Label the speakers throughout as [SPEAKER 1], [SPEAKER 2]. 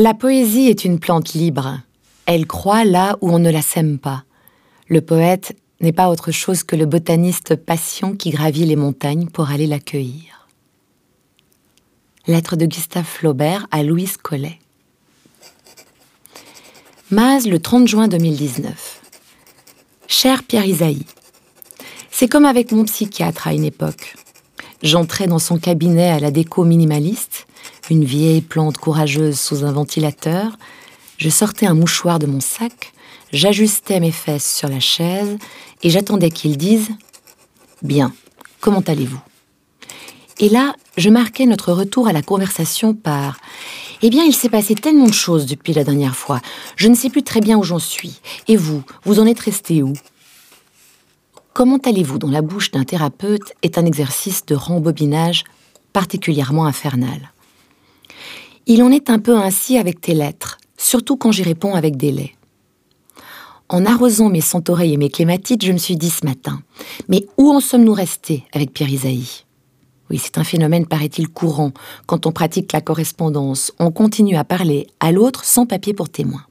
[SPEAKER 1] La poésie est une plante libre. Elle croît là où on ne la sème pas. Le poète n'est pas autre chose que le botaniste patient qui gravit les montagnes pour aller l'accueillir. Lettre de Gustave Flaubert à Louise Collet. Maz, le 30 juin 2019. Cher Pierre Isaïe, c'est comme avec mon psychiatre à une époque. J'entrais dans son cabinet à la déco minimaliste une vieille plante courageuse sous un ventilateur, je sortais un mouchoir de mon sac, j'ajustais mes fesses sur la chaise et j'attendais qu'il dise Bien, comment allez-vous? Et là, je marquais notre retour à la conversation par Eh bien, il s'est passé tellement de choses depuis la dernière fois, je ne sais plus très bien où j'en suis. Et vous, vous en êtes resté où? Comment allez-vous dans la bouche d'un thérapeute est un exercice de rembobinage particulièrement infernal. Il en est un peu ainsi avec tes lettres, surtout quand j'y réponds avec délai. En arrosant mes centaureuils et mes clématites, je me suis dit ce matin, mais où en sommes-nous restés avec Pierre Isaïe Oui, c'est un phénomène, paraît-il, courant. Quand on pratique la correspondance, on continue à parler à l'autre sans papier pour témoin.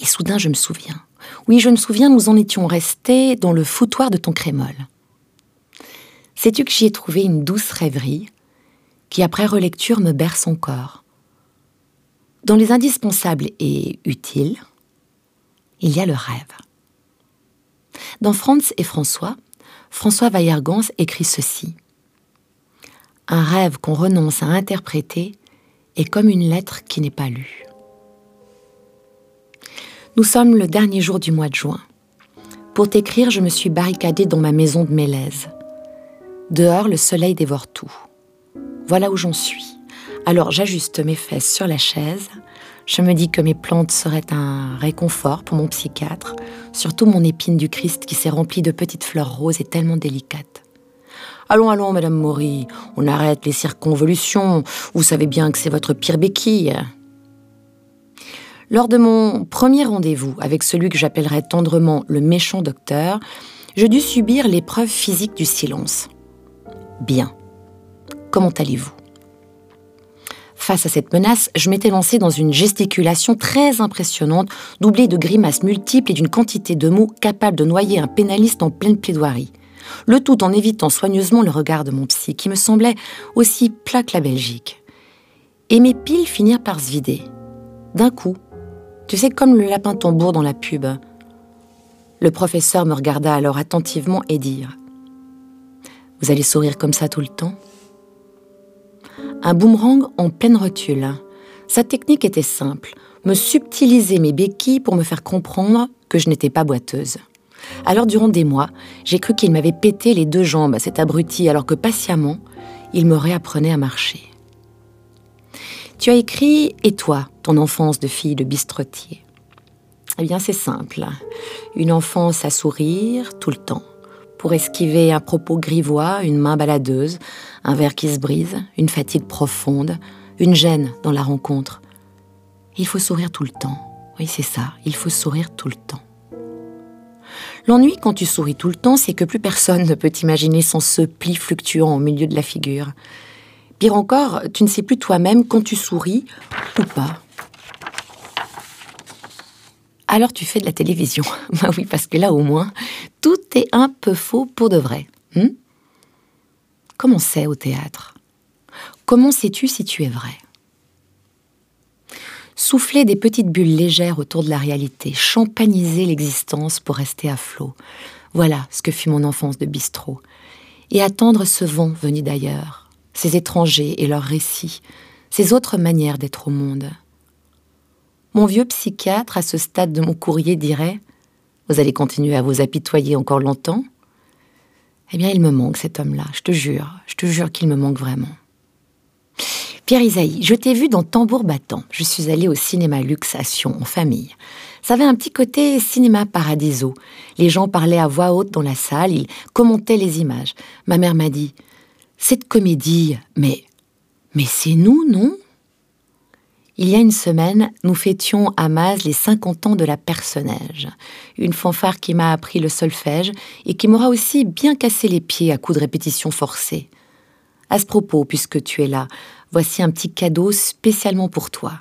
[SPEAKER 1] Et soudain, je me souviens. Oui, je me souviens, nous en étions restés dans le foutoir de ton crémol. Sais-tu que j'y ai trouvé une douce rêverie qui, après relecture, me berce encore? Dans les indispensables et utiles, il y a le rêve. Dans Franz et François, François Weiergans écrit ceci. Un rêve qu'on renonce à interpréter est comme une lettre qui n'est pas lue. Nous sommes le dernier jour du mois de juin. Pour t'écrire, je me suis barricadée dans ma maison de Mélèze. Dehors, le soleil dévore tout. Voilà où j'en suis. Alors j'ajuste mes fesses sur la chaise. Je me dis que mes plantes seraient un réconfort pour mon psychiatre, surtout mon épine du Christ qui s'est remplie de petites fleurs roses et tellement délicates. Allons, allons, Madame Maury, on arrête les circonvolutions. Vous savez bien que c'est votre pire béquille. Lors de mon premier rendez-vous avec celui que j'appellerais tendrement le méchant docteur, je dus subir l'épreuve physique du silence. Bien. Comment allez-vous? Face à cette menace, je m'étais lancée dans une gesticulation très impressionnante, doublée de grimaces multiples et d'une quantité de mots capables de noyer un pénaliste en pleine plaidoirie. Le tout en évitant soigneusement le regard de mon psy, qui me semblait aussi plat que la Belgique. Et mes piles finirent par se vider. D'un coup. Tu sais, comme le lapin tambour dans la pub. Le professeur me regarda alors attentivement et dire Vous allez sourire comme ça tout le temps? Un boomerang en pleine rotule. Sa technique était simple, me subtiliser mes béquilles pour me faire comprendre que je n'étais pas boiteuse. Alors durant des mois, j'ai cru qu'il m'avait pété les deux jambes à cet abruti alors que patiemment, il me réapprenait à marcher. Tu as écrit Et toi, ton enfance de fille de bistrotier Eh bien c'est simple. Une enfance à sourire tout le temps pour esquiver un propos grivois, une main baladeuse, un verre qui se brise, une fatigue profonde, une gêne dans la rencontre. Il faut sourire tout le temps. Oui, c'est ça, il faut sourire tout le temps. L'ennui quand tu souris tout le temps, c'est que plus personne ne peut t'imaginer sans ce pli fluctuant au milieu de la figure. Pire encore, tu ne sais plus toi-même quand tu souris ou pas alors tu fais de la télévision. bah oui, parce que là au moins, tout est un peu faux pour de vrai. Hmm? Comment c'est au théâtre? Comment sais-tu si tu es vrai? Souffler des petites bulles légères autour de la réalité, champagniser l'existence pour rester à flot. Voilà ce que fut mon enfance de bistrot. Et attendre ce vent venu d'ailleurs, ces étrangers et leurs récits, ces autres manières d'être au monde. Mon vieux psychiatre, à ce stade de mon courrier, dirait Vous allez continuer à vous apitoyer encore longtemps? Eh bien, il me manque cet homme-là, je te jure, je te jure qu'il me manque vraiment. Pierre Isaïe, je t'ai vu dans Tambour battant. Je suis allée au cinéma Sion, en famille. Ça avait un petit côté cinéma paradiso. Les gens parlaient à voix haute dans la salle, ils commentaient les images. Ma mère m'a dit Cette comédie, mais. Mais c'est nous, non? Il y a une semaine, nous fêtions à Maz les 50 ans de la personnage, une fanfare qui m'a appris le solfège et qui m'aura aussi bien cassé les pieds à coups de répétitions forcées. À ce propos, puisque tu es là, voici un petit cadeau spécialement pour toi.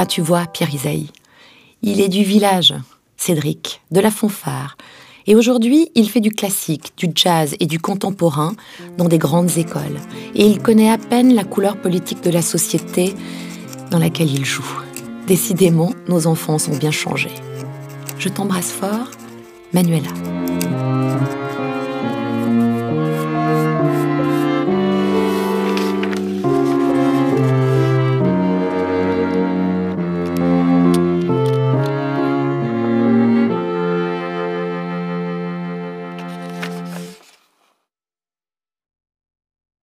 [SPEAKER 1] Bah tu vois, Pierre Isaïe, il est du village, Cédric, de la fanfare. Et aujourd'hui, il fait du classique, du jazz et du contemporain dans des grandes écoles. Et il connaît à peine la couleur politique de la société dans laquelle il joue. Décidément, nos enfants sont bien changés. Je t'embrasse fort, Manuela.